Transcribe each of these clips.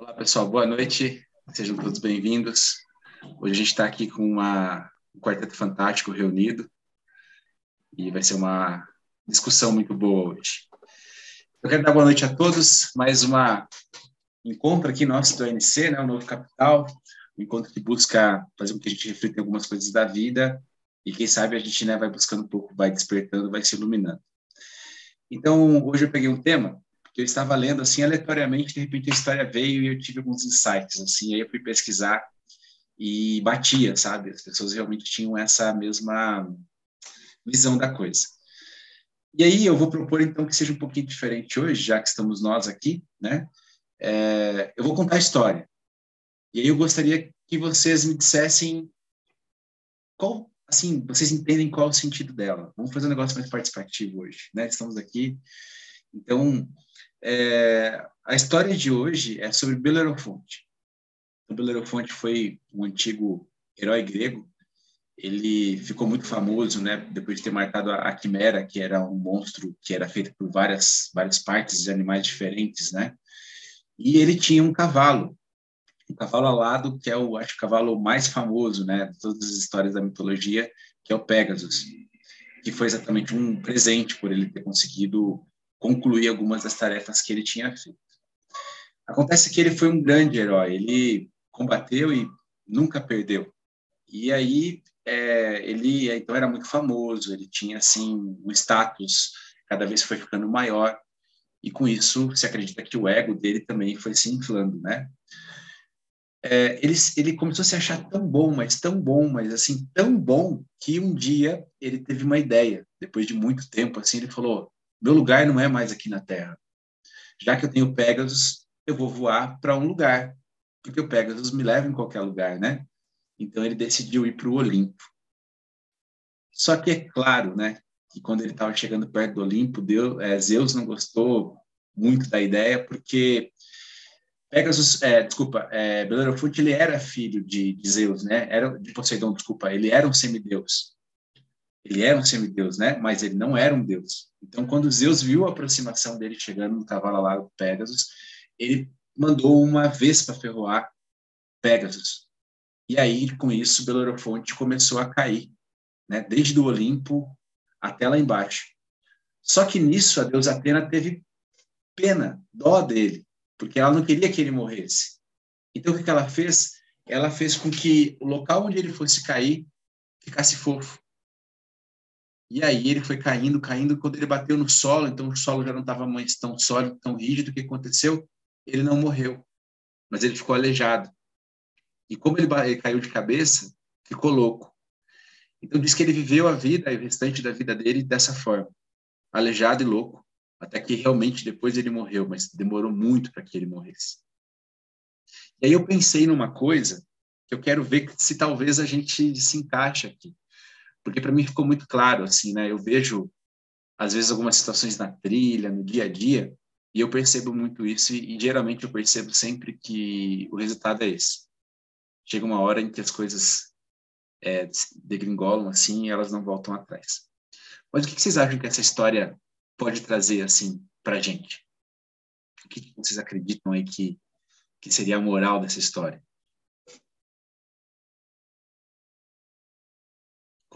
Olá, pessoal, boa noite, sejam todos bem-vindos. Hoje a gente está aqui com uma, um quarteto fantástico reunido e vai ser uma discussão muito boa hoje. Eu quero dar boa noite a todos, mais uma encontro aqui nosso do ANC, né, o Novo Capital, um encontro que busca fazer com que a gente reflita algumas coisas da vida e quem sabe a gente né, vai buscando um pouco, vai despertando, vai se iluminando. Então, hoje eu peguei um tema que eu estava lendo assim aleatoriamente, de repente a história veio e eu tive alguns insights assim, aí eu fui pesquisar e batia, sabe? As pessoas realmente tinham essa mesma visão da coisa. E aí eu vou propor então que seja um pouquinho diferente hoje, já que estamos nós aqui, né? É, eu vou contar a história. E aí eu gostaria que vocês me dissessem qual, assim, vocês entendem qual é o sentido dela. Vamos fazer um negócio mais participativo hoje, né? Estamos aqui. Então, é, a história de hoje é sobre Belerofonte. O Belerofonte foi um antigo herói grego. Ele ficou muito famoso, né, depois de ter marcado a, quimera, que era um monstro que era feito por várias várias partes de animais diferentes, né? E ele tinha um cavalo, um cavalo alado, que é o acho o cavalo mais famoso, né, de todas as histórias da mitologia, que é o Pegasus, que foi exatamente um presente por ele ter conseguido concluir algumas das tarefas que ele tinha feito. Acontece que ele foi um grande herói, ele combateu e nunca perdeu. E aí é, ele então era muito famoso, ele tinha assim um status cada vez foi ficando maior e com isso se acredita que o ego dele também foi se inflando, né? É, ele, ele começou a se achar tão bom, mas tão bom, mas assim tão bom que um dia ele teve uma ideia. Depois de muito tempo, assim, ele falou: meu lugar não é mais aqui na Terra. Já que eu tenho Pegasus, eu vou voar para um lugar, porque o Pegasus me leva em qualquer lugar, né? Então ele decidiu ir para o Olimpo. Só que é claro, né, que quando ele estava chegando perto do Olimpo, Deus, é, Zeus não gostou muito da ideia, porque Pegasus, é, desculpa, é, Belerofonte, ele era filho de, de Zeus, né? Era de Poseidon, desculpa, ele era um semideus. Ele era um semideus, né? Mas ele não era um deus. Então, quando Zeus viu a aproximação dele chegando no cavalo alado Pegasus, ele mandou uma vespa ferroar Pegasus. E aí, com isso, Belerofonte começou a cair, né? Desde o Olimpo até lá embaixo. Só que nisso a deusa Atena teve pena, dó dele, porque ela não queria que ele morresse. Então, o que ela fez? Ela fez com que o local onde ele fosse cair ficasse fofo. E aí ele foi caindo, caindo, quando ele bateu no solo, então o solo já não estava mais tão sólido, tão rígido, o que aconteceu? Ele não morreu, mas ele ficou aleijado. E como ele, ele caiu de cabeça, ficou louco. Então diz que ele viveu a vida, o restante da vida dele dessa forma, aleijado e louco, até que realmente depois ele morreu, mas demorou muito para que ele morresse. E aí eu pensei numa coisa que eu quero ver se talvez a gente se encaixe aqui porque para mim ficou muito claro, assim, né? Eu vejo, às vezes, algumas situações na trilha, no dia a dia, e eu percebo muito isso, e, e geralmente eu percebo sempre que o resultado é esse. Chega uma hora em que as coisas é, degringolam, assim, e elas não voltam atrás. Mas o que vocês acham que essa história pode trazer, assim, para gente? O que vocês acreditam aí que, que seria a moral dessa história?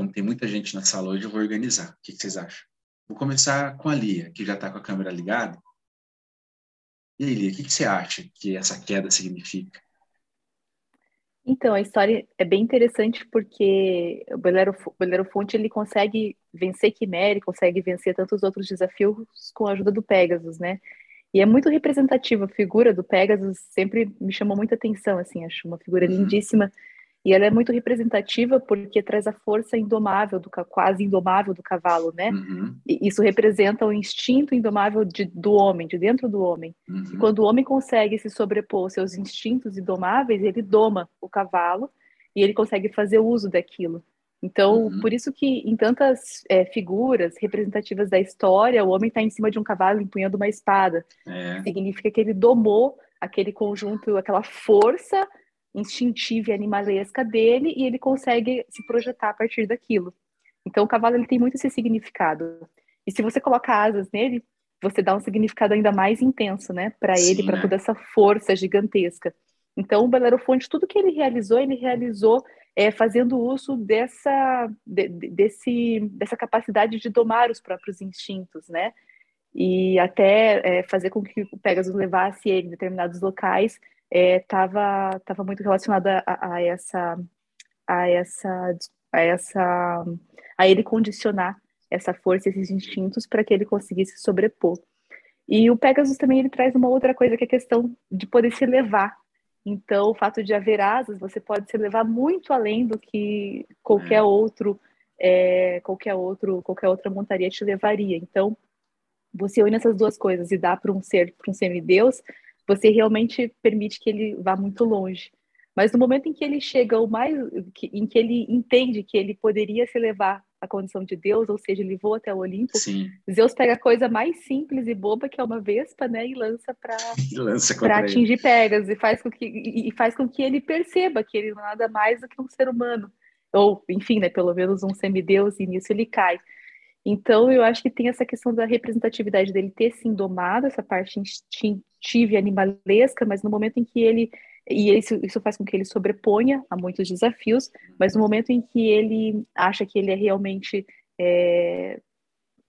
Como tem muita gente na sala hoje, eu vou organizar. O que, vocês acham? Vou começar com a Lia, que já está com a câmera ligada. E aí, Lia, o que, que você acha que essa queda significa? Então, a história é bem interessante porque o Belero Fonte ele consegue vencer Quimera, consegue vencer tantos outros desafios com a ajuda do Pegasus, né? E é muito representativa a figura do Pegasus, sempre me chamou muita atenção, assim, acho uma figura uhum. lindíssima. E ela é muito representativa porque traz a força indomável, do, quase indomável do cavalo, né? Uhum. E isso representa o instinto indomável de, do homem, de dentro do homem. Uhum. E quando o homem consegue se sobrepor aos seus instintos indomáveis, ele doma o cavalo e ele consegue fazer uso daquilo. Então, uhum. por isso que em tantas é, figuras representativas da história, o homem está em cima de um cavalo empunhando uma espada. É. Significa que ele domou aquele conjunto, aquela força instintiva e animalesca dele e ele consegue se projetar a partir daquilo. Então o cavalo ele tem muito esse significado. E se você coloca asas nele, você dá um significado ainda mais intenso, né, para ele, para né? toda essa força gigantesca. Então, o Belerofonte, tudo que ele realizou, ele realizou é, fazendo uso dessa, de, desse, dessa capacidade de domar os próprios instintos, né? E até é, fazer com que o Pegasus levasse ele em determinados locais estava é, tava muito relacionado a, a, essa a essa a essa a ele condicionar essa força, esses instintos para que ele conseguisse sobrepor. E o Pegasus também ele traz uma outra coisa que é a questão de poder se levar. Então, o fato de haver asas, você pode se levar muito além do que qualquer é. outro, é, qualquer outro, qualquer outra montaria te levaria. Então, você une essas duas coisas e dá para um ser, para um semideus, você realmente permite que ele vá muito longe. Mas no momento em que ele chega o mais, em que ele entende que ele poderia se levar à condição de Deus, ou seja, ele voa até o Olimpo, Sim. Zeus pega a coisa mais simples e boba que é uma vespa, né, e lança para para atingir Pegas e faz com que e faz com que ele perceba que ele não é nada mais do que um ser humano, ou enfim, né, pelo menos um semideus, e nisso ele cai. Então, eu acho que tem essa questão da representatividade dele ter sim domado essa parte instintiva e animalesca, mas no momento em que ele e isso, isso faz com que ele sobreponha a muitos desafios, mas no momento em que ele acha que ele é realmente é,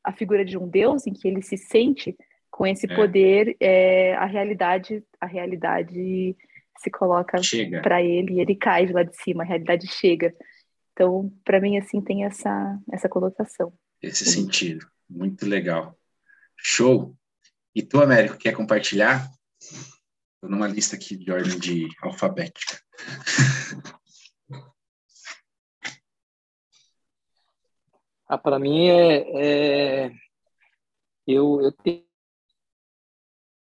a figura de um deus, em que ele se sente com esse é. poder, é, a realidade a realidade se coloca para ele e ele cai de lá de cima, a realidade chega. Então, para mim, assim, tem essa, essa conotação. Esse sentido. Muito legal. Show! E tu, Américo, quer compartilhar? Estou numa lista aqui de ordem de alfabética. Ah, para mim é, é, eu, eu tenho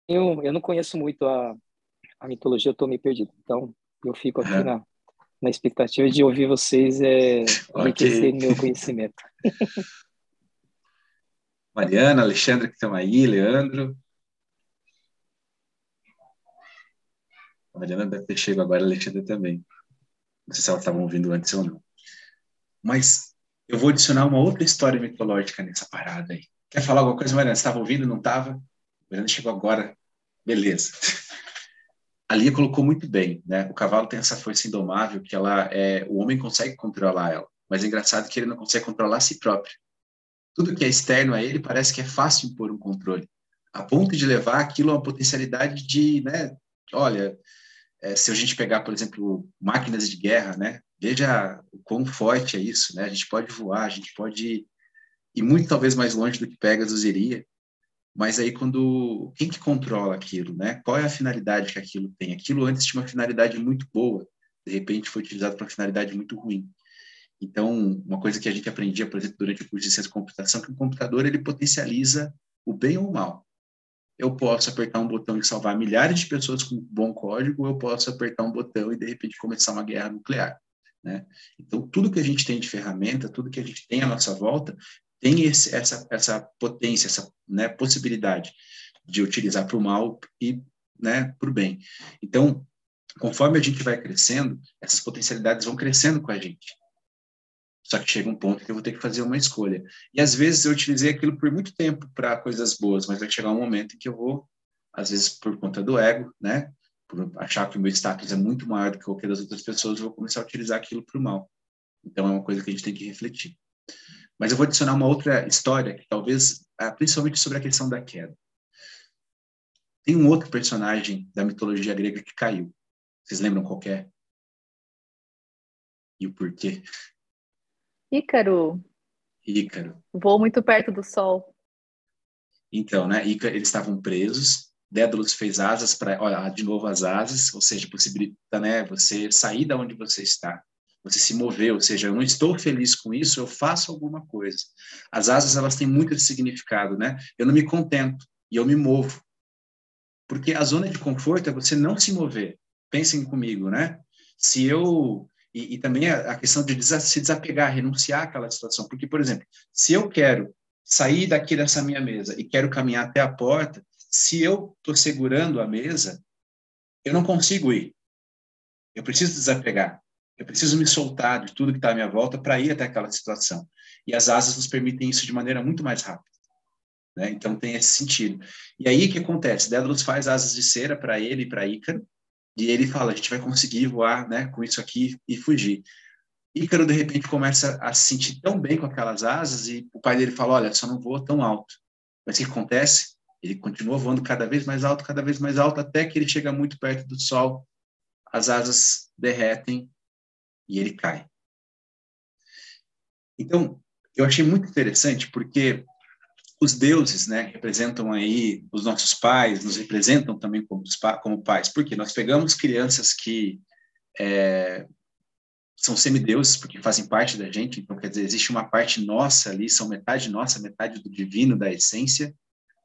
eu não conheço muito a, a mitologia, eu estou meio perdido. Então eu fico aqui na, na expectativa de ouvir vocês é, enriquecer okay. meu conhecimento. Mariana, Alexandre que estão aí, Leandro. A Mariana deve ter chegado agora, a Alexandre também. Não sei se elas estavam ouvindo antes ou não. Mas eu vou adicionar uma outra história mitológica nessa parada aí. Quer falar alguma coisa, Mariana? Você estava ouvindo, não estava? Mariana chegou agora. Beleza. A Lia colocou muito bem, né? O cavalo tem essa força indomável que ela é, o homem consegue controlar ela, mas é engraçado que ele não consegue controlar a si próprio. Tudo que é externo a ele parece que é fácil impor um controle, a ponto de levar aquilo a uma potencialidade de, né? Olha, é, se a gente pegar, por exemplo, máquinas de guerra, né? Veja o quão forte é isso, né? A gente pode voar, a gente pode ir muito talvez mais longe do que Pegasus iria, mas aí quando quem que controla aquilo, né? Qual é a finalidade que aquilo tem? Aquilo antes tinha uma finalidade muito boa, de repente foi utilizado para uma finalidade muito ruim. Então, uma coisa que a gente aprendia, por exemplo, durante o curso de ciência de computação, que o computador ele potencializa o bem ou o mal eu posso apertar um botão e salvar milhares de pessoas com bom código, ou eu posso apertar um botão e de repente começar uma guerra nuclear. Né? Então, tudo que a gente tem de ferramenta, tudo que a gente tem à nossa volta, tem esse, essa, essa potência, essa né, possibilidade de utilizar para o mal e né, para o bem. Então, conforme a gente vai crescendo, essas potencialidades vão crescendo com a gente. Só que chega um ponto que eu vou ter que fazer uma escolha. E às vezes eu utilizei aquilo por muito tempo para coisas boas, mas vai chegar um momento em que eu vou, às vezes por conta do ego, né? Por achar que o meu status é muito maior do que qualquer das outras pessoas, eu vou começar a utilizar aquilo para o mal. Então é uma coisa que a gente tem que refletir. Mas eu vou adicionar uma outra história, que talvez, ah, principalmente sobre a questão da queda. Tem um outro personagem da mitologia grega que caiu. Vocês lembram qual é? E o porquê? Ícaro. Ícaro. Voou muito perto do Sol. Então, né? Ícaro, eles estavam presos. Dédalus fez asas para, olha, de novo as asas, ou seja, possibilita, né? Você sair da onde você está. Você se mover, ou seja, eu não estou feliz com isso, eu faço alguma coisa. As asas, elas têm muito significado, né? Eu não me contento e eu me movo. Porque a zona de conforto é você não se mover. Pensem comigo, né? Se eu e, e também a, a, questão de se desapegar, renunciar àquela situação. Porque, por exemplo, se eu quero sair daqui dessa minha mesa e quero caminhar até a porta, se eu estou segurando a mesa, eu não consigo ir. Eu preciso desapegar. Eu preciso me soltar de tudo que está à minha volta para ir até aquela situação. E as asas nos permitem isso de maneira muito mais rápida. Né? Então tem esse sentido. E aí o que acontece? Dédalus faz asas de cera para ele e para Ícaro, e ele fala: a gente vai conseguir voar né, com isso aqui e fugir. Ícaro, de repente, começa a se sentir tão bem com aquelas asas, e o pai dele fala: Olha, só não voa tão alto. Mas o que acontece? Ele continua voando cada vez mais alto, cada vez mais alto, até que ele chega muito perto do sol, as asas derretem e ele cai. Então, eu achei muito interessante porque os deuses, né, representam aí os nossos pais, nos representam também como, como pais, porque nós pegamos crianças que é, são semideuses, porque fazem parte da gente, então quer dizer, existe uma parte nossa ali, são metade nossa, metade do divino, da essência,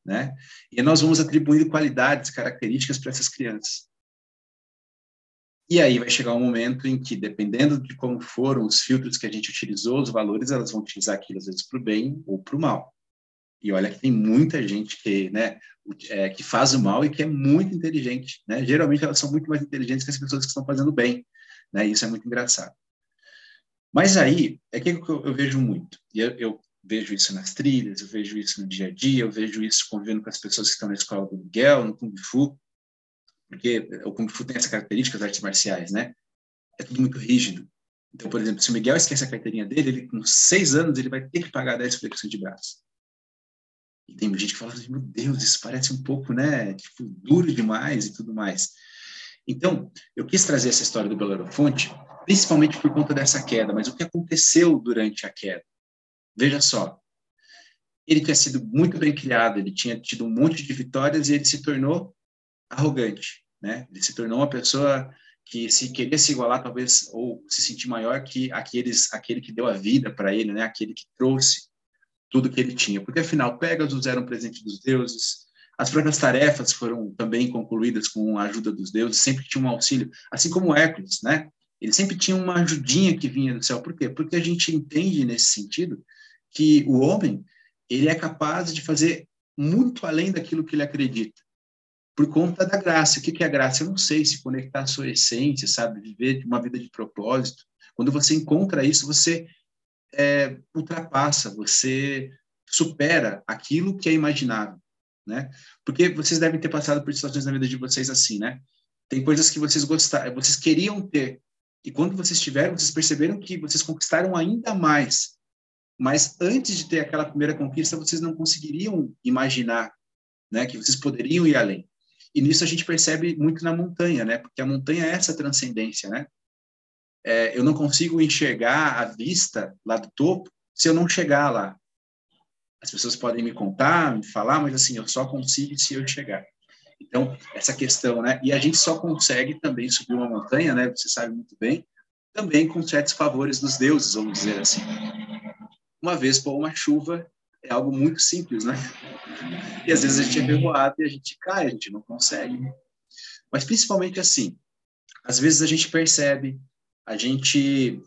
né? E nós vamos atribuindo qualidades, características para essas crianças. E aí vai chegar um momento em que, dependendo de como foram os filtros que a gente utilizou, os valores, elas vão utilizar aquilo às vezes para o bem ou para o mal. E olha que tem muita gente que, né, é, que faz o mal e que é muito inteligente, né? Geralmente elas são muito mais inteligentes que as pessoas que estão fazendo bem, né? Isso é muito engraçado. Mas aí é que eu, eu vejo muito. E eu, eu, vejo isso nas trilhas, eu vejo isso no dia a dia, eu vejo isso convivendo com as pessoas que estão na escola do Miguel, no Kung Fu, porque o Kung Fu tem essa característica das artes marciais, né? É tudo muito rígido. Então, por exemplo, se o Miguel esquece a carteirinha dele, ele com seis anos ele vai ter que pagar 10 flexões de braço. E tem gente que fala assim, meu Deus, isso parece um pouco, né, tipo, duro demais e tudo mais. Então, eu quis trazer essa história do Belerofonte, principalmente por conta dessa queda, mas o que aconteceu durante a queda? Veja só, ele tinha sido muito bem criado, ele tinha tido um monte de vitórias e ele se tornou arrogante, né? Ele se tornou uma pessoa que se queria se igualar talvez ou se sentir maior que aqueles aquele que deu a vida para ele, né? Aquele que trouxe tudo que ele tinha, porque afinal Pegasus era um presente dos deuses, as próprias tarefas foram também concluídas com a ajuda dos deuses, sempre tinha um auxílio, assim como Hércules, né? Ele sempre tinha uma ajudinha que vinha do céu. Por quê? Porque a gente entende nesse sentido que o homem ele é capaz de fazer muito além daquilo que ele acredita, por conta da graça. O que é a graça? Eu não sei se conectar à sua essência, sabe, viver uma vida de propósito. Quando você encontra isso, você é, ultrapassa, você supera aquilo que é imaginável, né? Porque vocês devem ter passado por situações na vida de vocês assim, né? Tem coisas que vocês gostaram, vocês queriam ter, e quando vocês tiveram, vocês perceberam que vocês conquistaram ainda mais. Mas antes de ter aquela primeira conquista, vocês não conseguiriam imaginar, né, que vocês poderiam ir além. E nisso a gente percebe muito na montanha, né? Porque a montanha é essa transcendência, né? É, eu não consigo enxergar a vista lá do topo se eu não chegar lá. As pessoas podem me contar, me falar, mas assim, eu só consigo se eu chegar. Então, essa questão, né? E a gente só consegue também subir uma montanha, né? Você sabe muito bem, também com certos favores dos deuses, vamos dizer assim. Uma vez por uma chuva é algo muito simples, né? E às vezes a gente é revoado e a gente cai, a gente não consegue. Mas principalmente assim, às vezes a gente percebe a gente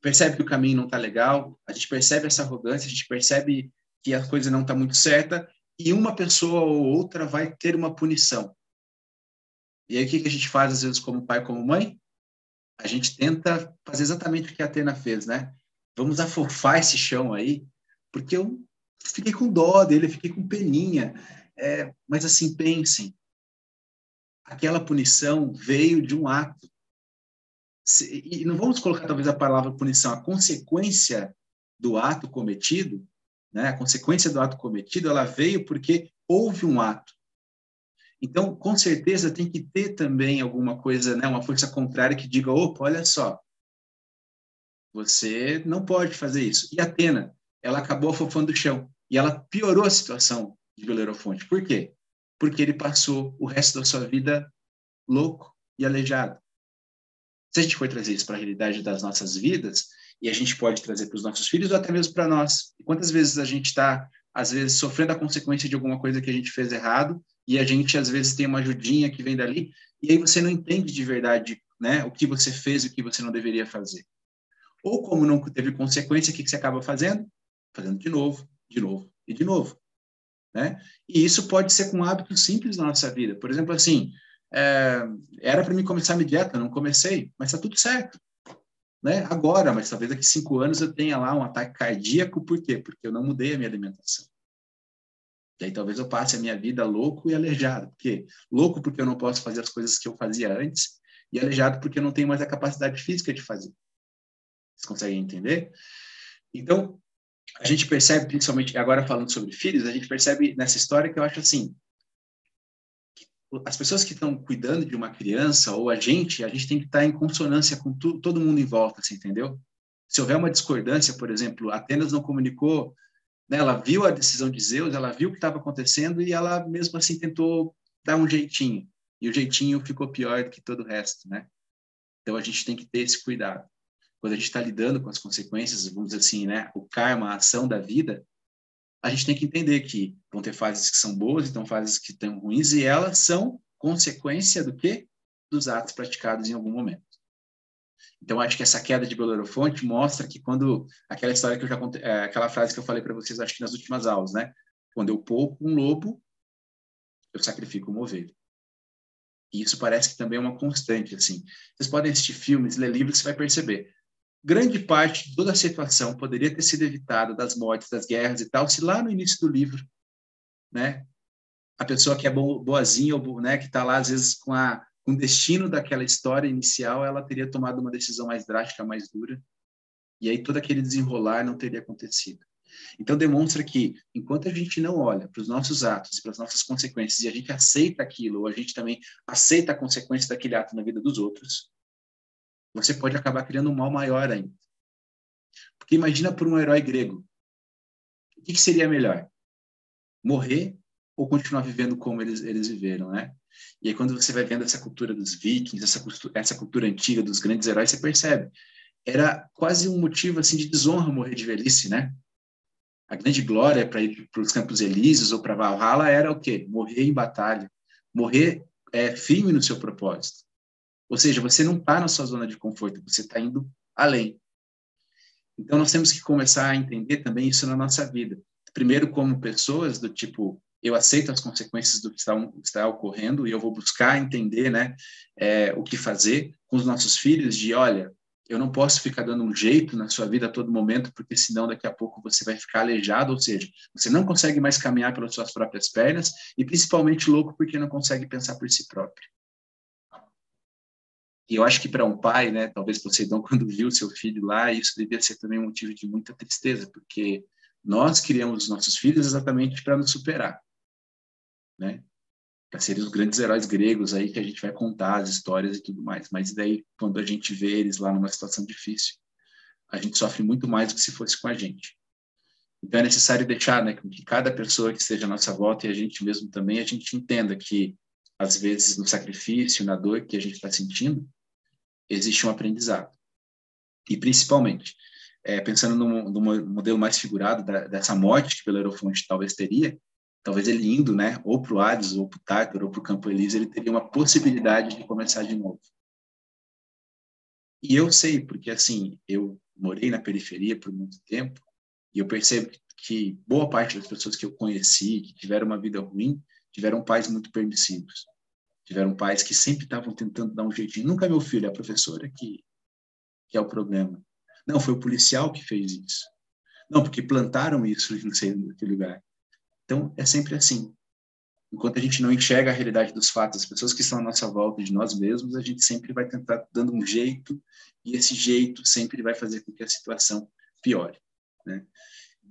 percebe que o caminho não está legal, a gente percebe essa arrogância, a gente percebe que a coisa não está muito certa, e uma pessoa ou outra vai ter uma punição. E aí o que, que a gente faz, às vezes, como pai, como mãe? A gente tenta fazer exatamente o que a Atena fez, né? Vamos afofar esse chão aí, porque eu fiquei com dó dele, fiquei com peninha. É, mas assim, pensem, aquela punição veio de um ato e não vamos colocar talvez a palavra punição, a consequência do ato cometido, né? A consequência do ato cometido, ela veio porque houve um ato. Então, com certeza tem que ter também alguma coisa, né, uma força contrária que diga, opa, olha só, você não pode fazer isso. E Atena, ela acabou afofando o chão e ela piorou a situação de Belerofonte. Por quê? Porque ele passou o resto da sua vida louco e aleijado. Se a gente for trazer isso para a realidade das nossas vidas, e a gente pode trazer para os nossos filhos ou até mesmo para nós. E quantas vezes a gente está, às vezes, sofrendo a consequência de alguma coisa que a gente fez errado, e a gente, às vezes, tem uma ajudinha que vem dali, e aí você não entende de verdade né, o que você fez e o que você não deveria fazer. Ou como não teve consequência, o que, que você acaba fazendo? Fazendo de novo, de novo e de novo. Né? E isso pode ser com hábitos simples na nossa vida. Por exemplo, assim, é, era para mim começar minha dieta, não comecei, mas está tudo certo. Né? Agora, mas talvez daqui cinco anos eu tenha lá um ataque cardíaco, por quê? Porque eu não mudei a minha alimentação. E aí talvez eu passe a minha vida louco e aleijado. Porque louco porque eu não posso fazer as coisas que eu fazia antes e aleijado porque eu não tenho mais a capacidade física de fazer. Vocês conseguem entender? Então, a gente percebe, principalmente agora falando sobre filhos, a gente percebe nessa história que eu acho assim, as pessoas que estão cuidando de uma criança ou a gente, a gente tem que estar em consonância com tu, todo mundo em volta, assim, entendeu? Se houver uma discordância, por exemplo, Atenas não comunicou, né, ela viu a decisão de Zeus, ela viu o que estava acontecendo e ela mesmo assim tentou dar um jeitinho. E o jeitinho ficou pior do que todo o resto, né? Então a gente tem que ter esse cuidado. Quando a gente está lidando com as consequências, vamos dizer assim, né, o karma, a ação da vida, a gente tem que entender que vão ter fases que são boas, então fases que estão ruins, e elas são consequência do quê? Dos atos praticados em algum momento. Então, acho que essa queda de Belerofonte mostra que quando aquela história que eu já contei, é, aquela frase que eu falei para vocês, acho que nas últimas aulas, né? Quando eu poupo um lobo, eu sacrifico uma ovelha. E isso parece que também é uma constante, assim. Vocês podem assistir filmes, ler livros, você vai perceber grande parte de toda a situação poderia ter sido evitada das mortes, das guerras e tal, se lá no início do livro, né, a pessoa que é boazinha, ou, né, que está lá às vezes com, a, com o destino daquela história inicial, ela teria tomado uma decisão mais drástica, mais dura, e aí todo aquele desenrolar não teria acontecido. Então demonstra que enquanto a gente não olha para os nossos atos e para as nossas consequências e a gente aceita aquilo, ou a gente também aceita a consequência daquele ato na vida dos outros, você pode acabar criando um mal maior ainda. Porque imagina por um herói grego. O que, seria melhor? Morrer ou continuar vivendo como eles, eles viveram, né? E aí quando você vai vendo essa cultura dos vikings, essa, essa cultura antiga dos grandes heróis, você percebe. Era quase um motivo assim de desonra morrer de velhice, né? A grande glória para ir para os Campos Elíseos ou para Valhalla era o quê? Morrer em batalha. Morrer é, firme no seu propósito. Ou seja, você não está na sua zona de conforto, você está indo além. Então, nós temos que começar a entender também isso na nossa vida. Primeiro, como pessoas do tipo, eu aceito as consequências do que está, está ocorrendo e eu vou buscar entender né, é, o que fazer com os nossos filhos, de, olha, eu não posso ficar dando um jeito na sua vida a todo momento, porque senão daqui a pouco você vai ficar aleijado, ou seja, você não consegue mais caminhar pelas suas próprias pernas e principalmente louco porque não consegue pensar por si próprio. E eu acho que para um pai, né, talvez Poseidon, quando viu seu filho lá, isso devia ser também um motivo de muita tristeza, porque nós criamos os nossos filhos exatamente para nos superar, né? Para serem os grandes heróis gregos aí que a gente vai contar as histórias e tudo mais. Mas daí, quando a gente vê eles lá numa situação difícil, a gente sofre muito mais do que se fosse com a gente. Então é necessário deixar, né, que cada pessoa que esteja à nossa volta e a gente mesmo também, a gente entenda que às vezes no sacrifício, na dor que a gente está sentindo, existe um aprendizado. E, principalmente, é, pensando no, no, modelo mais figurado da, dessa morte que Belerofonte talvez teria, talvez ele indo, né, ou para o Hades, ou para o Tártaro, ou para o Campo Elísio, ele teria uma possibilidade de começar de novo. E eu sei, porque assim, eu morei na periferia por muito tempo, e eu percebo que boa parte das pessoas que eu conheci, que tiveram uma vida ruim, tiveram pais muito permissivos. Tiveram pais que sempre estavam tentando dar um jeitinho. Nunca é meu filho, é a professora que, que é o problema. Não, foi o policial que fez isso. Não, porque plantaram isso não sei que lugar. Então, é sempre assim. Enquanto a gente não enxerga a realidade dos fatos, as pessoas que estão à nossa volta de nós mesmos, a gente sempre vai tentar dando um jeito, e esse jeito sempre vai fazer com que a situação piore. Né?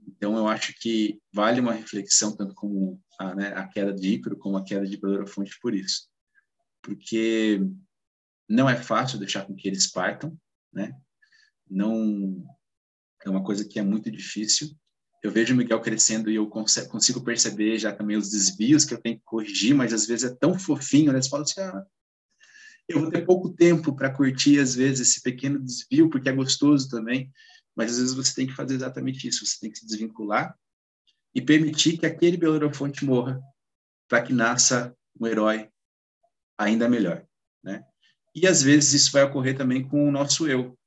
Então, eu acho que vale uma reflexão, tanto como a, né, a queda de Ícaro, como a queda de Belerofonte, por isso porque não é fácil deixar com que eles partam, né? Não é uma coisa que é muito difícil. Eu vejo o Miguel crescendo e eu consigo perceber já também os desvios que eu tenho que corrigir, mas às vezes é tão fofinho, né? Você fala assim, ah, eu vou ter pouco tempo para curtir às vezes esse pequeno desvio, porque é gostoso também, mas às vezes você tem que fazer exatamente isso, você tem que se desvincular e permitir que aquele Belerofonte morra, para que nasça um herói ainda melhor, né? E às vezes isso vai ocorrer também com o nosso eu.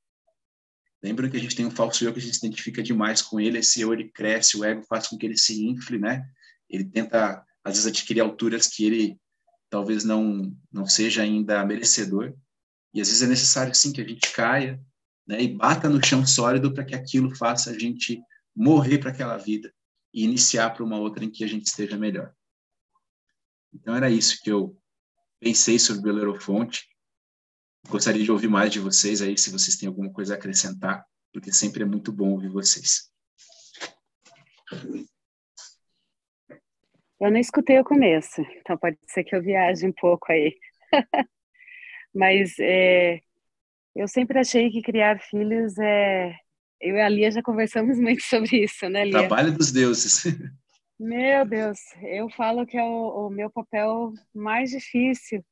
Lembra que a gente tem um falso eu que a gente se identifica demais com ele, esse eu ele cresce, o ego faz com que ele se infle, né? Ele tenta às vezes adquirir alturas que ele talvez não não seja ainda merecedor. E às vezes é necessário sim que a gente caia, né, e bata no chão sólido para que aquilo faça a gente morrer para aquela vida e iniciar para uma outra em que a gente esteja melhor. Então era isso que eu pensei sobre o Belerofonte. Gostaria de ouvir mais de vocês aí, se vocês têm alguma coisa a acrescentar, porque sempre é muito bom ouvir vocês. Eu não escutei o começo, então pode ser que eu viaje um pouco aí. Mas é, eu sempre achei que criar filhos é. Eu e a Lia já conversamos muito sobre isso, né, Lia? Trabalho dos deuses. Meu Deus, eu falo que é o, o meu papel mais difícil.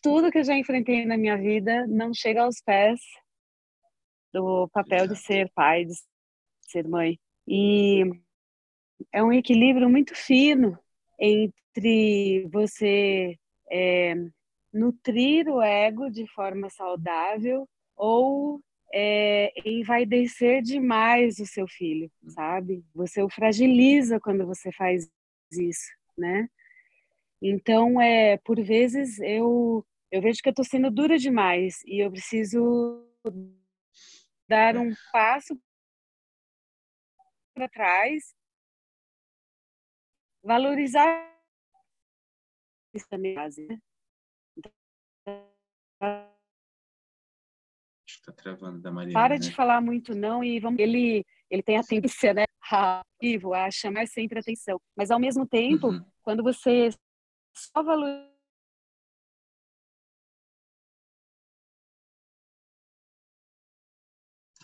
Tudo que eu já enfrentei na minha vida não chega aos pés do papel de ser pai, de ser mãe. E é um equilíbrio muito fino entre você é, nutrir o ego de forma saudável ou é, envaidecer demais o seu filho, sabe? Você o fragiliza quando você faz isso, né? Então, é, por vezes eu eu vejo que eu estou sendo dura demais e eu preciso dar um passo para trás, valorizar isso também, né? Está travando da Maria. Para né? de falar muito não e vamos. Ele ele tem a tendência, né, a, a chamar sempre atenção. Mas ao mesmo tempo, uhum. quando você só valoriza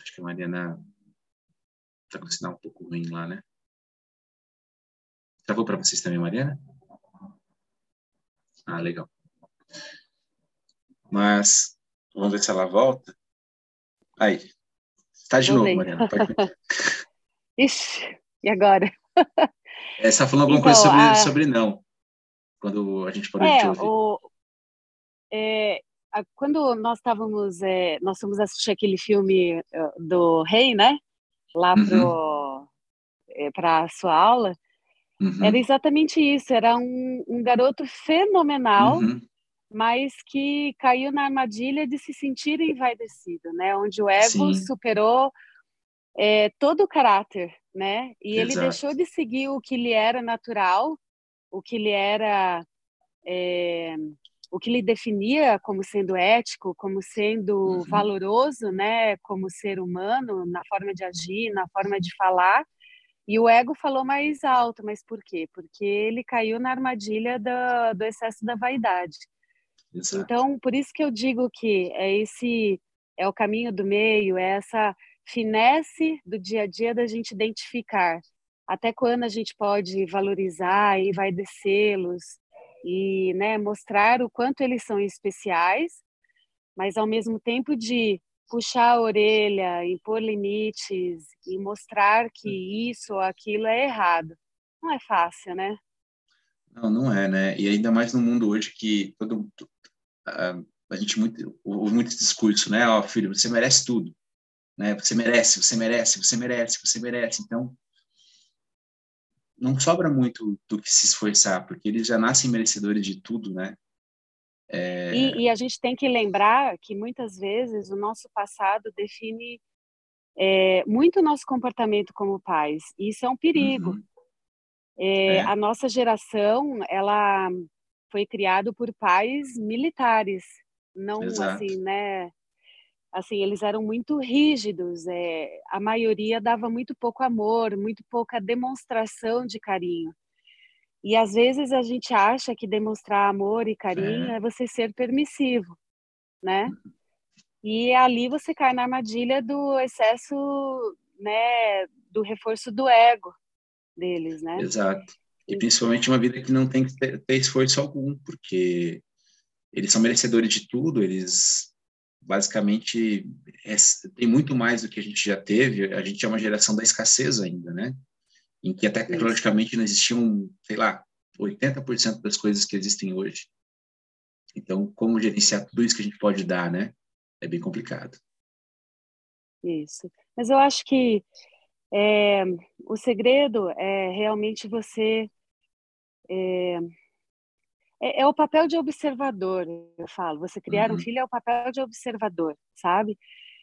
Acho que a Mariana está com o sinal um pouco ruim lá, né? Travou para vocês também, Mariana? Ah, legal. Mas vamos ver se ela volta. Aí. Está de Voltei. novo, Mariana. Pode... Ixi, e agora? Você está falando alguma então, coisa sobre, a... sobre não. Quando a gente parou é, de te ouvir. O... É, quando nós estávamos, é, nós fomos assistir aquele filme eh, do Rei, né? Lá uhum. para a sua aula, uhum. era exatamente isso. Era um, um garoto fenomenal, uhum mas que caiu na armadilha de se sentir envaidecido, né? Onde o ego Sim. superou é, todo o caráter, né? E Exato. ele deixou de seguir o que lhe era natural, o que lhe era é, o que lhe definia como sendo ético, como sendo uhum. valoroso, né? Como ser humano, na forma de agir, na forma de falar. E o ego falou mais alto, mas por quê? Porque ele caiu na armadilha do, do excesso da vaidade. Exato. Então, por isso que eu digo que é esse é o caminho do meio, é essa finesse do dia a dia da gente identificar até quando a gente pode valorizar e vai descê-los e né, mostrar o quanto eles são especiais, mas ao mesmo tempo de puxar a orelha, impor limites e mostrar que isso ou aquilo é errado. Não é fácil, né? Não, não é, né? E ainda mais no mundo hoje que todo, a gente muito ouve muito discurso, né? Ó, oh, filho, você merece tudo, né? Você merece, você merece, você merece, você merece. Então, não sobra muito do que se esforçar, porque eles já nascem merecedores de tudo, né? É... E, e, a gente tem que lembrar que muitas vezes o nosso passado define é, muito o nosso comportamento como pais. E isso é um perigo. Uhum. É, é. A nossa geração, ela foi criado por pais militares, não Exato. assim, né? Assim, eles eram muito rígidos. É, a maioria dava muito pouco amor, muito pouca demonstração de carinho. E às vezes a gente acha que demonstrar amor e carinho é, é você ser permissivo, né? Uhum. E ali você cai na armadilha do excesso, né, do reforço do ego deles, né? Exato. E principalmente uma vida que não tem que ter, ter esforço algum, porque eles são merecedores de tudo, eles basicamente é, tem muito mais do que a gente já teve. A gente é uma geração da escassez ainda, né? Em que até tecnologicamente não existiam, sei lá, 80% das coisas que existem hoje. Então, como gerenciar tudo isso que a gente pode dar, né? É bem complicado. Isso. Mas eu acho que é, o segredo é realmente você é, é, é, o papel de observador, eu falo. Você criar uhum. um filho é o papel de observador, sabe?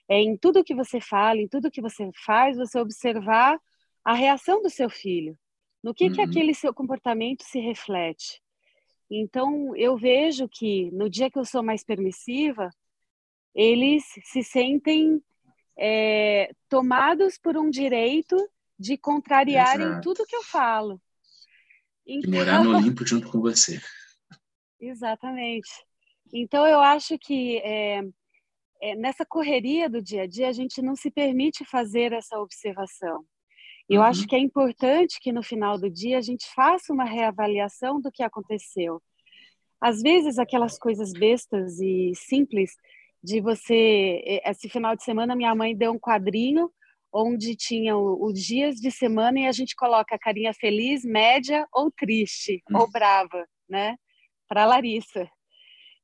É em tudo que você fala, em tudo que você faz, você observar a reação do seu filho. No que, uhum. que aquele seu comportamento se reflete? Então, eu vejo que no dia que eu sou mais permissiva, eles se sentem é, tomados por um direito de contrariarem Exato. tudo que eu falo. Então, de morar no Olimpo junto com você. Exatamente. Então, eu acho que é, é, nessa correria do dia a dia, a gente não se permite fazer essa observação. Eu uhum. acho que é importante que no final do dia a gente faça uma reavaliação do que aconteceu. Às vezes, aquelas coisas bestas e simples de você. Esse final de semana, minha mãe deu um quadrinho onde tinha os dias de semana e a gente coloca a carinha feliz, média ou triste, uhum. ou brava, né? Para Larissa.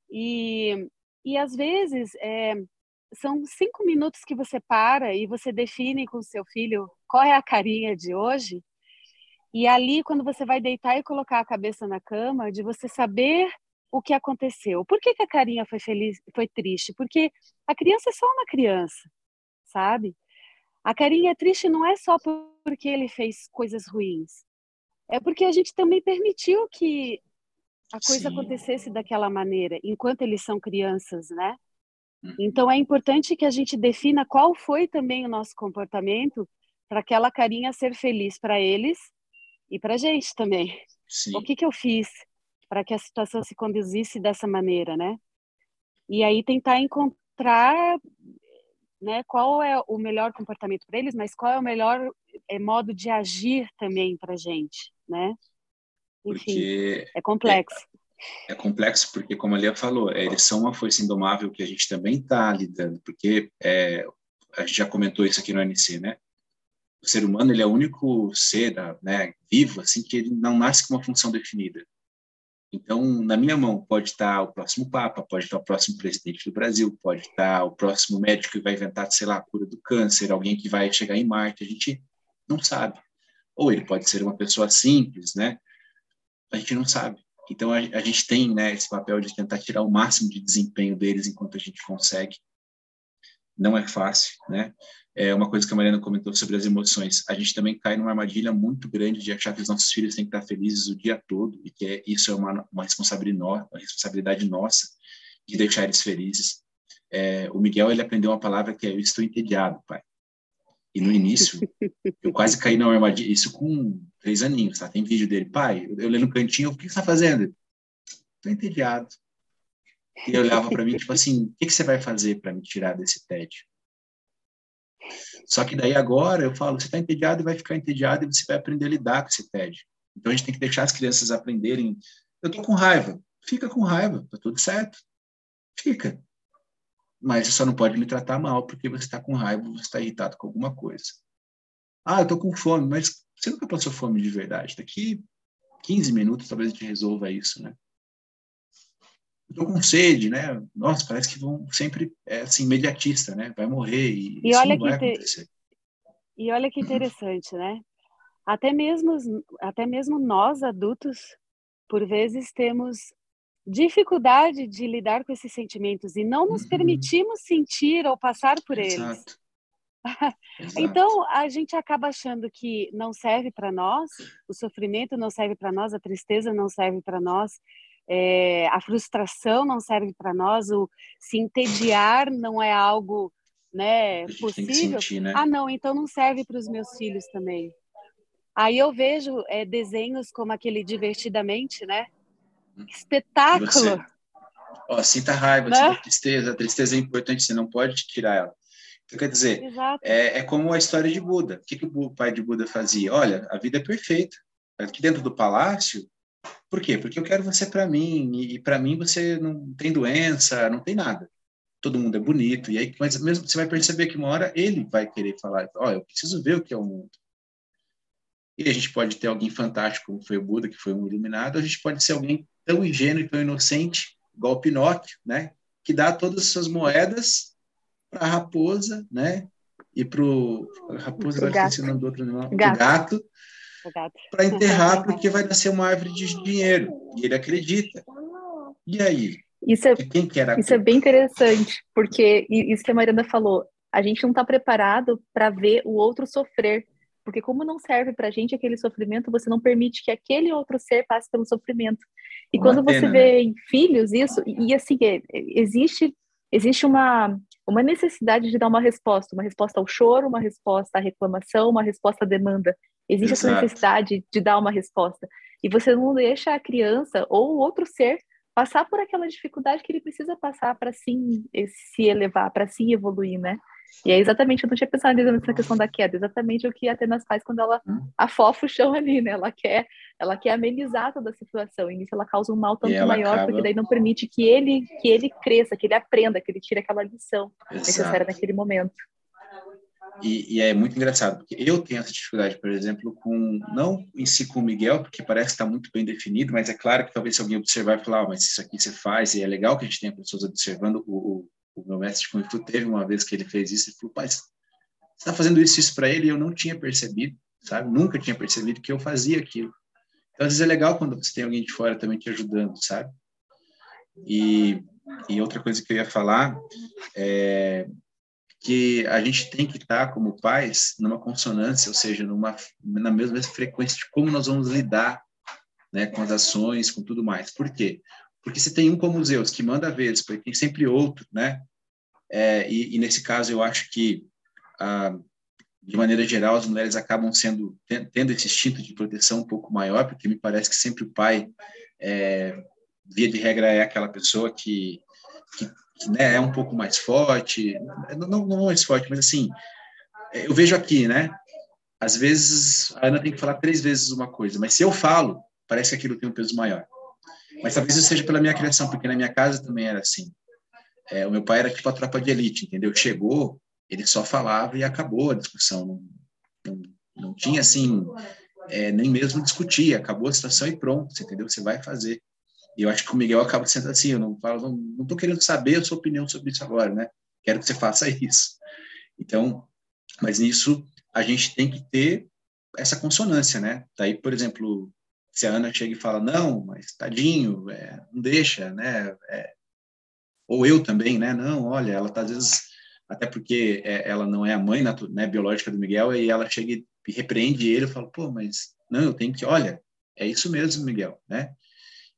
E, e às vezes é, são cinco minutos que você para e você define com seu filho qual é a carinha de hoje. E ali, quando você vai deitar e colocar a cabeça na cama, de você saber o que aconteceu. Por que, que a carinha foi feliz, foi triste? Porque a criança é só uma criança, sabe? A carinha é triste não é só porque ele fez coisas ruins. É porque a gente também permitiu que a coisa Sim. acontecesse daquela maneira, enquanto eles são crianças, né? Uhum. Então é importante que a gente defina qual foi também o nosso comportamento para aquela carinha ser feliz para eles e para a gente também. Sim. O que que eu fiz para que a situação se conduzisse dessa maneira, né? E aí tentar encontrar, né, qual é o melhor comportamento para eles, mas qual é o melhor é, modo de agir também para a gente, né? Enfim, porque é complexo. É, é, complexo porque, como a Lia falou, é, eles são uma força indomável que a gente também está lidando, porque é, a gente já comentou isso aqui no ANC, né? O ser humano ele é o único ser né, vivo assim que ele não nasce com uma função definida. Então, na minha mão pode estar o próximo Papa, pode estar o próximo presidente do Brasil, pode estar o próximo médico que vai inventar, sei lá, a cura do câncer, alguém que vai chegar em Marte, a gente não sabe. Ou ele pode ser uma pessoa simples, né? a gente não sabe. Então a, a, gente tem né, esse papel de tentar tirar o máximo de desempenho deles enquanto a gente consegue. Não é fácil, né? É uma coisa que a Mariana comentou sobre as emoções. A gente também cai numa armadilha muito grande de achar que os nossos filhos têm que estar felizes o dia todo e que é, isso é uma, uma responsabilidade, uma responsabilidade nossa de deixar eles felizes. É, o Miguel ele aprendeu uma palavra que é eu estou entediado, pai. E no início, eu quase caí na armadilha, isso com três aninhos, tá? Tem vídeo dele. Pai, eu lendo no cantinho, o que você está fazendo? Estou entediado. E olhava para mim, tipo assim, o que, que você vai fazer para me tirar desse tédio? Só que daí agora eu falo, você está entediado e vai ficar entediado e você vai aprender a lidar com esse tédio. Então a gente tem que deixar as crianças aprenderem. Eu tô com raiva, fica com raiva, tá tudo certo. Fica mas você só não pode me tratar mal porque você está com raiva, você está irritado com alguma coisa. Ah, eu estou com fome, mas você nunca passou fome de verdade. Daqui 15 minutos talvez a gente resolva isso, né? Estou com sede, né? Nossa, parece que vão sempre é assim imediatista, né? Vai morrer e, e isso olha não vai te... acontecer. E olha que interessante, né? Até mesmo, até mesmo nós adultos, por vezes temos dificuldade de lidar com esses sentimentos e não nos uhum. permitimos sentir ou passar por Exato. eles. Então, a gente acaba achando que não serve para nós, o sofrimento não serve para nós, a tristeza não serve para nós, é, a frustração não serve para nós, o se entediar não é algo né, possível. Sentir, né? Ah, não, então não serve para os meus filhos também. Aí eu vejo é, desenhos como aquele Divertidamente, né? Espetáculo! Ó, sinta raiva, né? sinta tristeza. A tristeza é importante, você não pode tirar ela. Então, quer dizer, é, é, como a história de Buda. O que, que o pai de Buda fazia? Olha, a vida é perfeita. Aqui dentro do palácio, por quê? Porque eu quero você para mim, e, e para mim você não tem doença, não tem nada. Todo mundo é bonito, e aí, mas mesmo você vai perceber que uma hora ele vai querer falar: Ó, oh, eu preciso ver o que é o mundo. E a gente pode ter alguém fantástico, como foi o Buda, que foi um iluminado, a gente pode ser alguém tão ingênuo e tão inocente, igual o Pinóquio, né? Que dá todas as suas moedas para a raposa, né? E para o raposa, vai esquecer o nome do outro animal, gato. gato, gato. Para enterrar, porque vai nascer uma árvore de dinheiro. E ele acredita. E aí? Isso é, quem que era isso é bem interessante, porque isso que a Mariana falou, a gente não está preparado para ver o outro sofrer. porque como não serve para a gente aquele sofrimento, você não permite que aquele outro ser passe pelo sofrimento. E uma quando pena, você vê né? em filhos isso, e, e assim, é, existe existe uma, uma necessidade de dar uma resposta, uma resposta ao choro, uma resposta à reclamação, uma resposta à demanda. Existe Exato. essa necessidade de dar uma resposta. E você não deixa a criança ou outro ser passar por aquela dificuldade que ele precisa passar para sim se elevar, para sim evoluir, né? E é exatamente, eu não tinha pensado nessa questão da queda, exatamente o que a Atenas faz quando ela hum. afofa o chão ali, né? Ela quer, ela quer amenizar toda a situação, e nisso ela causa um mal tanto maior, acaba... porque daí não permite que ele, que ele cresça, que ele aprenda, que ele tire aquela lição Exato. necessária naquele momento. E, e, é muito engraçado, porque eu tenho essa dificuldade, por exemplo, com, não em si com o Miguel, porque parece que está muito bem definido, mas é claro que talvez alguém observar e falar, oh, mas isso aqui você faz, e é legal que a gente tenha pessoas observando, o, o, o meu mestre de Kung Fu teve uma vez que ele fez isso, e falou, pai, você está fazendo isso, isso para ele, e eu não tinha percebido, sabe? Nunca tinha percebido que eu fazia aquilo. Então, às vezes é legal quando você tem alguém de fora também te ajudando, sabe? E, e outra coisa que eu ia falar é que a gente tem que estar como pais numa consonância, ou seja, numa na mesma frequência de como nós vamos lidar, né, com as ações, com tudo mais. Por quê? Porque se tem um como Zeus que manda vezes, porque tem sempre outro, né? É, e, e, nesse caso eu acho que ah, de maneira geral as mulheres acabam sendo tendo esse instinto de proteção um pouco maior, porque me parece que sempre o pai é, via de regra é aquela pessoa que, que né, é um pouco mais forte, não, não, mais forte, mas assim, eu vejo aqui, né? Às vezes a Ana tem que falar três vezes uma coisa, mas se eu falo, parece que aquilo tem um peso maior. Mas talvez isso seja pela minha criação, porque na minha casa também era assim. É, o meu pai era tipo a tropa de elite, entendeu? Chegou, ele só falava e acabou a discussão. Não, não, não tinha assim, é, nem mesmo discutir, acabou a situação e pronto, entendeu? Você vai fazer. E eu acho que o Miguel acaba sendo assim, eu não falo, não, não tô querendo saber a sua opinião sobre isso agora, né? Quero que você faça isso. Então, mas nisso a gente tem que ter essa consonância, né? Daí, por exemplo, se a Ana chega e fala, não, mas tadinho, é, não deixa, né? É, ou eu também, né? Não, olha, ela tá às vezes, até porque é, ela não é a mãe né, biológica do Miguel, e ela chega e repreende ele, eu falo, pô, mas não, eu tenho que, olha, é isso mesmo, Miguel, né?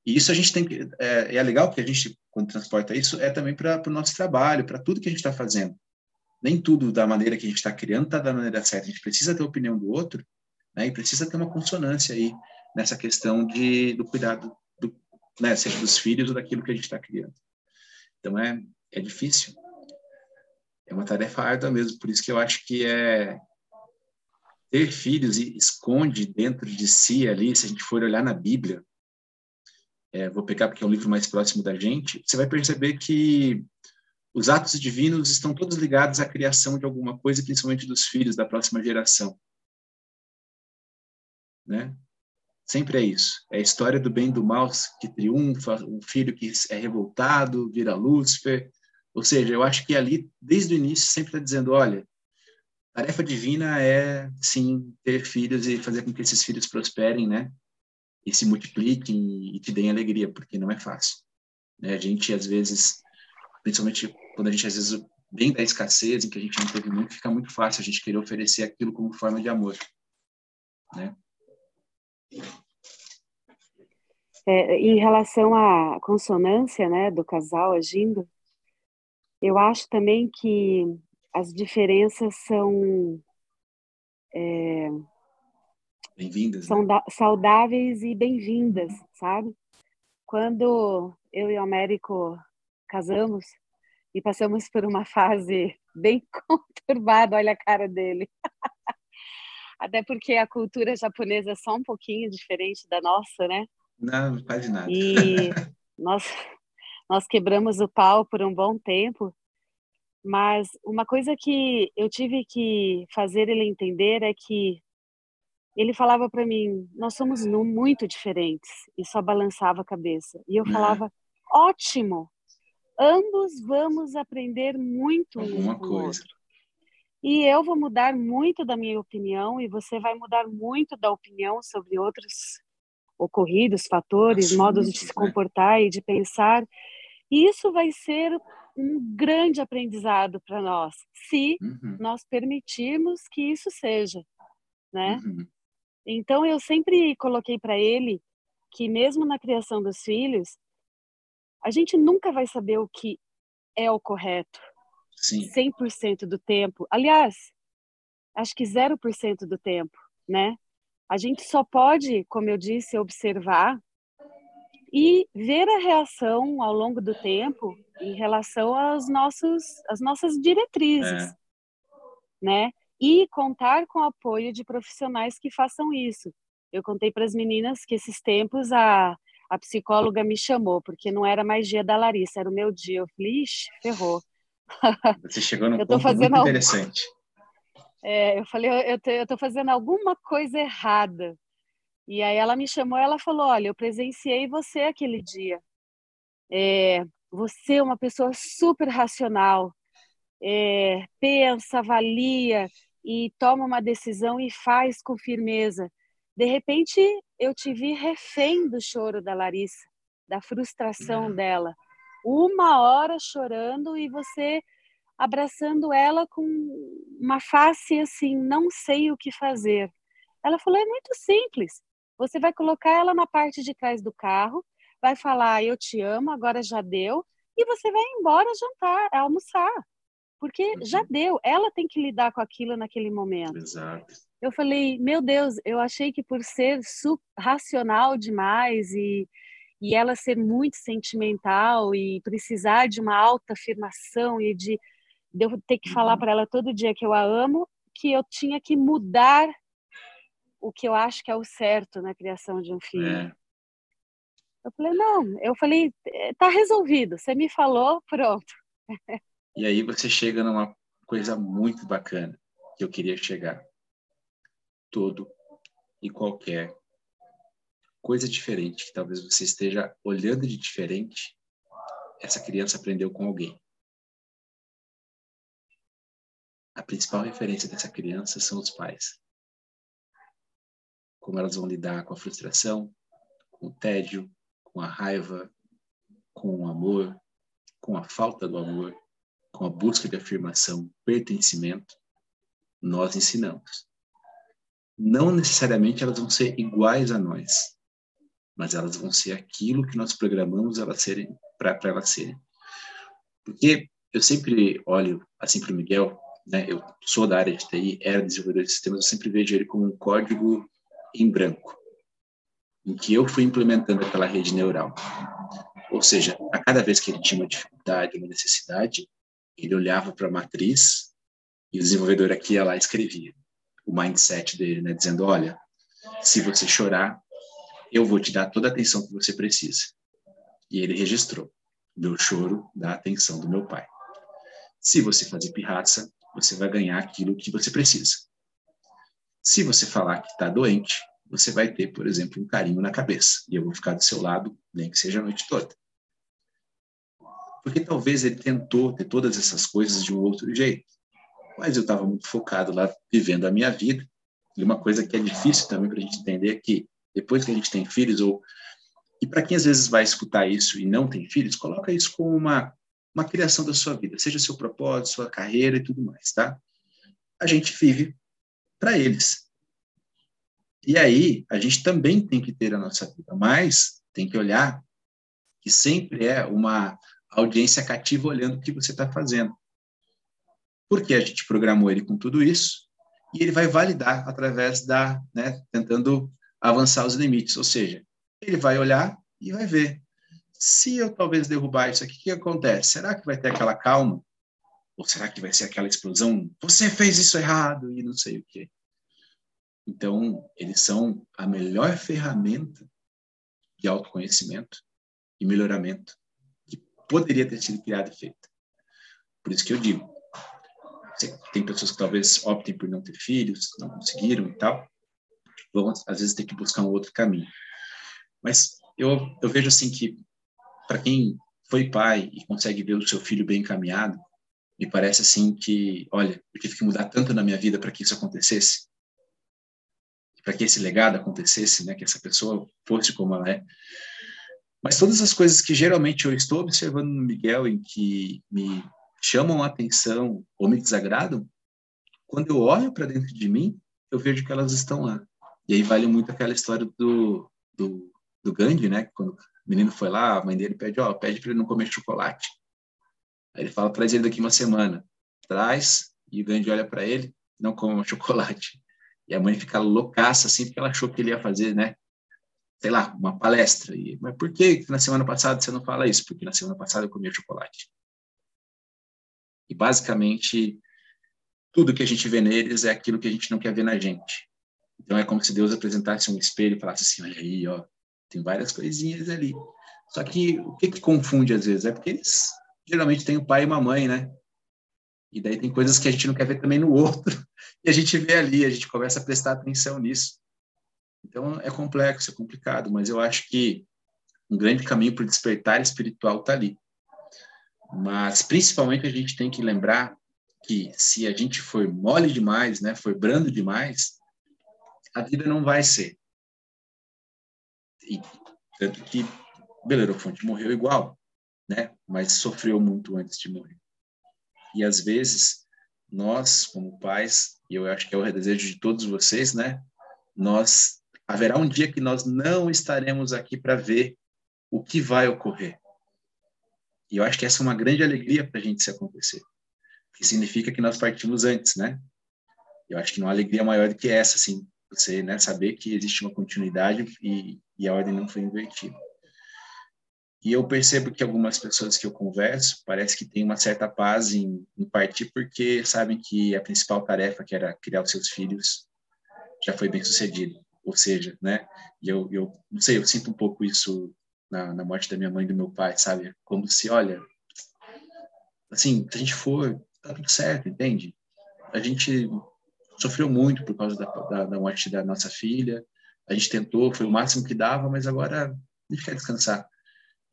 E isso a gente tem que. É, é legal que a gente, quando transporta isso, é também para o nosso trabalho, para tudo que a gente está fazendo. Nem tudo da maneira que a gente está criando está da maneira certa. A gente precisa ter a opinião do outro né, e precisa ter uma consonância aí nessa questão de, do cuidado, do, né, seja dos filhos ou daquilo que a gente está criando. Então é, é difícil. É uma tarefa árdua mesmo, por isso que eu acho que é ter filhos e esconde dentro de si ali, se a gente for olhar na Bíblia, é, vou pegar porque é o livro mais próximo da gente, você vai perceber que os atos divinos estão todos ligados à criação de alguma coisa, principalmente dos filhos da próxima geração. Né? Sempre é isso. É a história do bem e do mal que triunfa, um filho que é revoltado, vira Lúcifer. Ou seja, eu acho que ali, desde o início, sempre está dizendo: olha, tarefa divina é, sim, ter filhos e fazer com que esses filhos prosperem, né? E se multipliquem e te deem alegria, porque não é fácil. Né? A gente, às vezes, principalmente quando a gente, às vezes, vem da escassez, em que a gente não teve muito, fica muito fácil a gente querer oferecer aquilo como forma de amor. Né? É, em relação à consonância né, do casal agindo, eu acho também que as diferenças são é, Bem-vindas. São né? saudáveis e bem-vindas, sabe? Quando eu e o Américo casamos e passamos por uma fase bem conturbada, olha a cara dele. Até porque a cultura japonesa é só um pouquinho diferente da nossa, né? Não, quase nada. E nós, nós quebramos o pau por um bom tempo, mas uma coisa que eu tive que fazer ele entender é que ele falava para mim: Nós somos muito diferentes, e só balançava a cabeça. E eu uhum. falava: Ótimo, ambos vamos aprender muito Alguma um com o outro. E eu vou mudar muito da minha opinião, e você vai mudar muito da opinião sobre outros ocorridos, fatores, Assuntos, modos de se né? comportar e de pensar. E isso vai ser um grande aprendizado para nós, se uhum. nós permitirmos que isso seja. né? Uhum. Então eu sempre coloquei para ele que mesmo na criação dos filhos, a gente nunca vai saber o que é o correto. Sim. 100% do tempo. Aliás, acho que 0% do tempo, né? A gente só pode, como eu disse, observar e ver a reação ao longo do tempo em relação aos nossos, às nossas diretrizes, é. né? E contar com o apoio de profissionais que façam isso. Eu contei para as meninas que esses tempos a, a psicóloga me chamou, porque não era mais dia da Larissa, era o meu dia. Eu falei, ixi, ferrou. Você chegou num eu ponto muito interessante. É, eu falei, eu estou fazendo alguma coisa errada. E aí ela me chamou, ela falou, olha, eu presenciei você aquele dia. É, você é uma pessoa super racional, é, pensa, avalia e toma uma decisão e faz com firmeza. De repente, eu te vi refém do choro da Larissa, da frustração dela. Uma hora chorando e você abraçando ela com uma face assim, não sei o que fazer. Ela falou: é muito simples. Você vai colocar ela na parte de trás do carro, vai falar: eu te amo, agora já deu, e você vai embora jantar, almoçar. Porque uhum. já deu, ela tem que lidar com aquilo naquele momento. Exato. Eu falei, meu Deus, eu achei que por ser racional demais e, e ela ser muito sentimental e precisar de uma alta afirmação e de, de eu ter que falar uhum. para ela todo dia que eu a amo, que eu tinha que mudar o que eu acho que é o certo na criação de um filho. É. Eu falei, não, eu falei, é, tá resolvido, você me falou, pronto. E aí você chega numa coisa muito bacana que eu queria chegar. Todo e qualquer coisa diferente que talvez você esteja olhando de diferente, essa criança aprendeu com alguém. A principal referência dessa criança são os pais como elas vão lidar com a frustração, com o tédio, com a raiva, com o amor, com a falta do amor, com a busca de afirmação, pertencimento, nós ensinamos. Não necessariamente elas vão ser iguais a nós, mas elas vão ser aquilo que nós programamos elas serem para elas serem. Porque eu sempre olho assim para o Miguel, né? Eu sou da área de TI, era desenvolvedor de sistemas, eu sempre vejo ele como um código em branco, em que eu fui implementando aquela rede neural. Ou seja, a cada vez que ele tinha uma dificuldade, uma necessidade, ele olhava para a matriz e o desenvolvedor aqui ia lá e escrevia o mindset dele, né, dizendo, olha, se você chorar, eu vou te dar toda a atenção que você precisa. E ele registrou, meu choro dá atenção do meu pai. Se você fazer pirraça, você vai ganhar aquilo que você precisa. Se você falar que está doente, você vai ter, por exemplo, um carinho na cabeça. E eu vou ficar do seu lado, nem que seja a noite toda. Porque talvez ele tentou ter todas essas coisas de um outro jeito. Mas eu estava muito focado lá, vivendo a minha vida. E uma coisa que é difícil também para a gente entender é que, depois que a gente tem filhos, ou e para quem às vezes vai escutar isso e não tem filhos, coloca isso como uma, uma criação da sua vida, seja seu propósito, sua carreira e tudo mais, tá? A gente vive para eles. E aí, a gente também tem que ter a nossa vida, mas tem que olhar que sempre é uma audiência cativa olhando o que você está fazendo. Porque a gente programou ele com tudo isso e ele vai validar através da, né, tentando avançar os limites, ou seja, ele vai olhar e vai ver. Se eu talvez derrubar isso aqui, o que acontece? Será que vai ter aquela calma? Ou será que vai ser aquela explosão? Você fez isso errado e não sei o quê. Então, eles são a melhor ferramenta de autoconhecimento e melhoramento poderia ter sido criada e feita. Por isso que eu digo, tem pessoas que talvez optem por não ter filhos, não conseguiram e tal, vão às vezes ter que buscar um outro caminho. Mas eu, eu vejo assim que para quem foi pai e consegue ver o seu filho bem encaminhado, me parece assim que, olha, eu tive que mudar tanto na minha vida para que isso acontecesse, para que esse legado acontecesse, né, que essa pessoa fosse como ela é. Mas todas as coisas que geralmente eu estou observando no Miguel, em que me chamam a atenção ou me desagradam, quando eu olho para dentro de mim, eu vejo que elas estão lá. E aí vale muito aquela história do, do, do Gandhi, né? Quando o menino foi lá, a mãe dele pede, ó, pede para ele não comer chocolate. Aí ele fala, traz ele daqui uma semana. Traz, e o Gandhi olha para ele, não coma chocolate. E a mãe fica loucaça, assim, porque ela achou que ele ia fazer, né? Sei lá, uma palestra. E, Mas por que na semana passada você não fala isso? Porque na semana passada eu comia chocolate. E basicamente, tudo que a gente vê neles é aquilo que a gente não quer ver na gente. Então é como se Deus apresentasse um espelho e falasse assim: olha aí, ó, tem várias coisinhas ali. Só que o que, que confunde às vezes? É porque eles geralmente têm o pai e uma mãe, né? E daí tem coisas que a gente não quer ver também no outro, e a gente vê ali, a gente começa a prestar atenção nisso. Então é complexo, é complicado, mas eu acho que um grande caminho para o despertar espiritual está ali. Mas principalmente a gente tem que lembrar que se a gente for mole demais, né, for brando demais, a vida não vai ser. E, tanto que Belerofonte morreu igual, né, mas sofreu muito antes de morrer. E às vezes nós, como pais, e eu acho que é o desejo de todos vocês, né, nós haverá um dia que nós não estaremos aqui para ver o que vai ocorrer. E eu acho que essa é uma grande alegria para a gente se acontecer que significa que nós partimos antes, né? Eu acho que não há alegria maior do que essa, assim, você né, saber que existe uma continuidade e, e a ordem não foi invertida. E eu percebo que algumas pessoas que eu converso parece que têm uma certa paz em, em partir porque sabem que a principal tarefa, que era criar os seus filhos, já foi bem sucedida. Ou seja, né? E eu, eu não sei, eu sinto um pouco isso na, na morte da minha mãe e do meu pai, sabe? Como se, olha, assim, se a gente for tá tudo certo, entende? A gente sofreu muito por causa da, da, da, morte da nossa filha, a gente tentou, foi o máximo que dava, mas agora a gente quer descansar.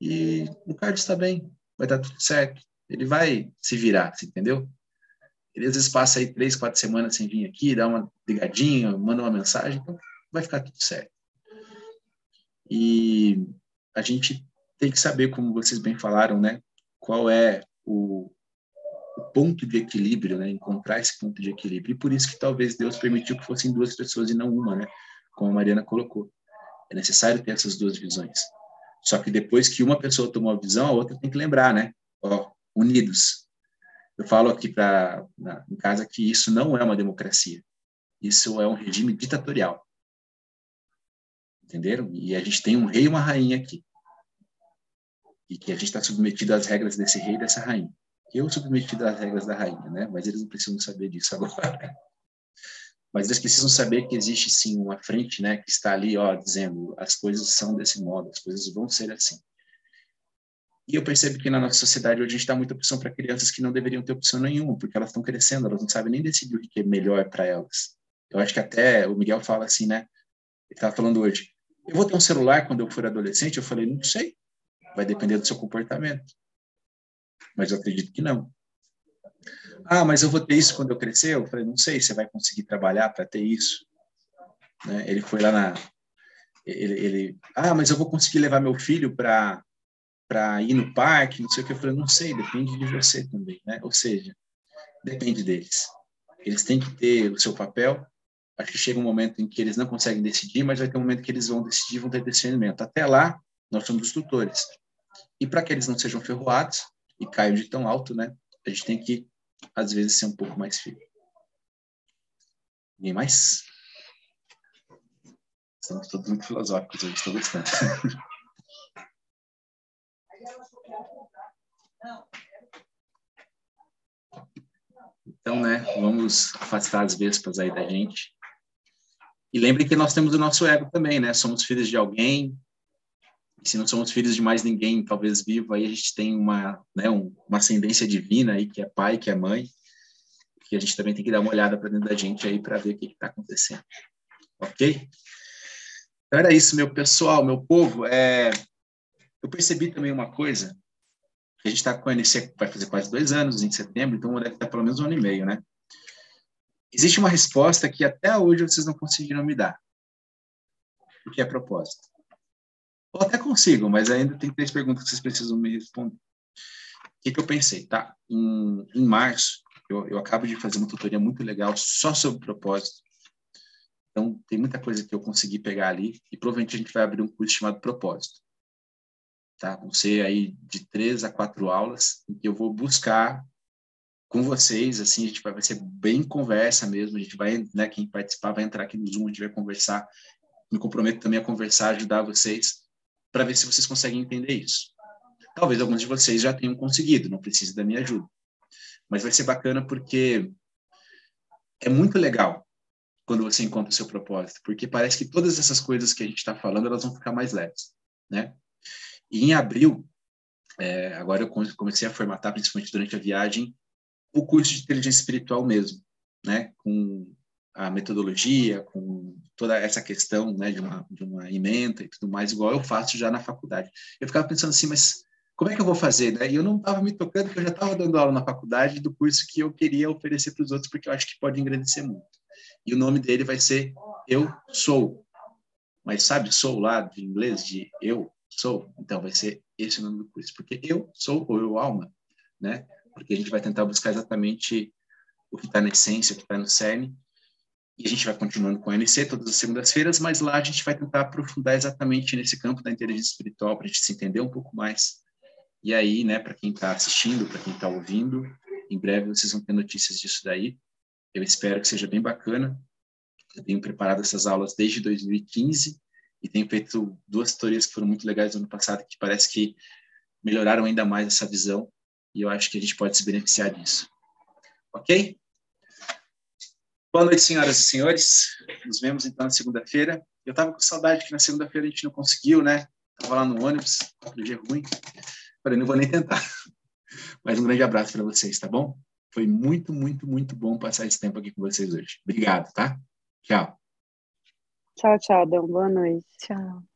E o Carlos está bem, vai dar tudo certo, ele vai se virar, entendeu? Ele às vezes passa aí três, quatro semanas sem vir aqui, dá uma ligadinha, manda uma mensagem, então vai ficar tudo certo. E a gente tem que saber, como vocês bem falaram, né? Qual é o, o ponto de equilíbrio, né? Encontrar esse ponto de equilíbrio. E por isso que talvez Deus permitiu que fossem duas pessoas e não uma, né? Como a Mariana colocou. É necessário ter essas duas visões. Só que depois que uma pessoa tomou a visão, a outra tem que lembrar, né? Ó, unidos. Eu falo aqui para em casa que isso não é uma democracia. Isso é um regime ditatorial. Entenderam? E a gente tem um rei e uma rainha aqui. E que a gente está submetido às regras desse rei e dessa rainha eu submetido às regras da rainha, né? Mas eles não precisam saber disso agora. Mas eles precisam saber que existe sim uma frente, né, que está ali, ó, dizendo as coisas são desse modo, as coisas vão ser assim. E eu percebo que na nossa sociedade hoje a gente dá muita opção para crianças que não deveriam ter opção nenhuma, porque elas estão crescendo, elas não sabem nem decidir o que é melhor para elas. Eu acho que até o Miguel fala assim, né? Ele estava falando hoje, eu vou ter um celular quando eu for adolescente? Eu falei, não sei, vai depender do seu comportamento mas eu acredito que não. Ah, mas eu vou ter isso quando eu crescer? Eu falei, não sei, você vai conseguir trabalhar para ter isso? Né? Ele foi lá na... Ele, ele, ah, mas eu vou conseguir levar meu filho para para ir no parque, não sei o que. Eu falei, não sei, depende de você também, né? Ou seja, depende deles. Eles têm que ter o seu papel. Acho que chega um momento em que eles não conseguem decidir, mas vai ter um momento que eles vão decidir, vão ter discernimento. Até lá, nós somos os tutores. E para que eles não sejam ferroados, e caiam de tão alto, né? A gente tem que, às vezes, ser um pouco mais firme. Ninguém mais? Estamos todos muito filosóficos hoje, estou gostando. Então, né, vamos afastar as vespas aí da gente. E lembre que nós temos o nosso ego também, né? Somos filhos de alguém, se não somos filhos de mais ninguém, talvez vivo, aí a gente tem uma, né, um, uma ascendência divina aí, que é pai, que é mãe, que a gente também tem que dar uma olhada para dentro da gente aí para ver o que está acontecendo. Ok? Então era isso, meu pessoal, meu povo. É... Eu percebi também uma coisa, a gente está com a NC, vai fazer quase dois anos em setembro, então deve estar pelo menos um ano e meio, né? Existe uma resposta que até hoje vocês não conseguiram me dar. O que é propósito? Ou até consigo, mas ainda tem três perguntas que vocês precisam me responder. O que, que eu pensei, tá? Em, em março, eu, eu acabo de fazer uma tutoria muito legal só sobre propósito. Então, tem muita coisa que eu consegui pegar ali e provavelmente a gente vai abrir um curso chamado Propósito. Tá? Vão ser aí de três a quatro aulas em que eu vou buscar com vocês, assim, a gente vai, vai ser bem conversa mesmo, a gente vai, né, quem participar vai entrar aqui no Zoom, a gente vai conversar, me comprometo também a conversar, ajudar vocês, para ver se vocês conseguem entender isso. Talvez alguns de vocês já tenham conseguido, não precisa da minha ajuda. Mas vai ser bacana porque é muito legal quando você encontra o seu propósito, porque parece que todas essas coisas que a gente está falando, elas vão ficar mais leves, né? E em abril, é, agora eu comecei a formatar, principalmente durante a viagem, o curso de inteligência espiritual mesmo, né? Com a metodologia, com toda essa questão, né, de uma, de uma emenda e tudo mais, igual eu faço já na faculdade. Eu ficava pensando assim, mas como é que eu vou fazer? Né? E eu não estava me tocando, porque eu já estava dando aula na faculdade do curso que eu queria oferecer para os outros, porque eu acho que pode engrandecer muito. E o nome dele vai ser Eu Sou. Mas sabe, sou lá de inglês, de eu sou? Então vai ser esse o nome do curso, porque eu sou ou eu alma, né? Porque a gente vai tentar buscar exatamente o que está na essência, o que está no cerne, e a gente vai continuando com a NC todas as segundas-feiras, mas lá a gente vai tentar aprofundar exatamente nesse campo da inteligência espiritual, para a gente se entender um pouco mais. E aí, né, para quem está assistindo, para quem está ouvindo, em breve vocês vão ter notícias disso daí. Eu espero que seja bem bacana. Eu tenho preparado essas aulas desde 2015 e tenho feito duas tutorias que foram muito legais no ano passado, que parece que melhoraram ainda mais essa visão e eu acho que a gente pode se beneficiar disso. Ok? Boa noite, senhoras e senhores. Nos vemos então na segunda-feira. Eu estava com saudade que na segunda-feira a gente não conseguiu, né? Estava lá no ônibus, outro dia ruim. Falei, não vou nem tentar. Mas um grande abraço para vocês, tá bom? Foi muito, muito, muito bom passar esse tempo aqui com vocês hoje. Obrigado, tá? Tchau. Tchau, tchau, Dão. Boa noite. Tchau.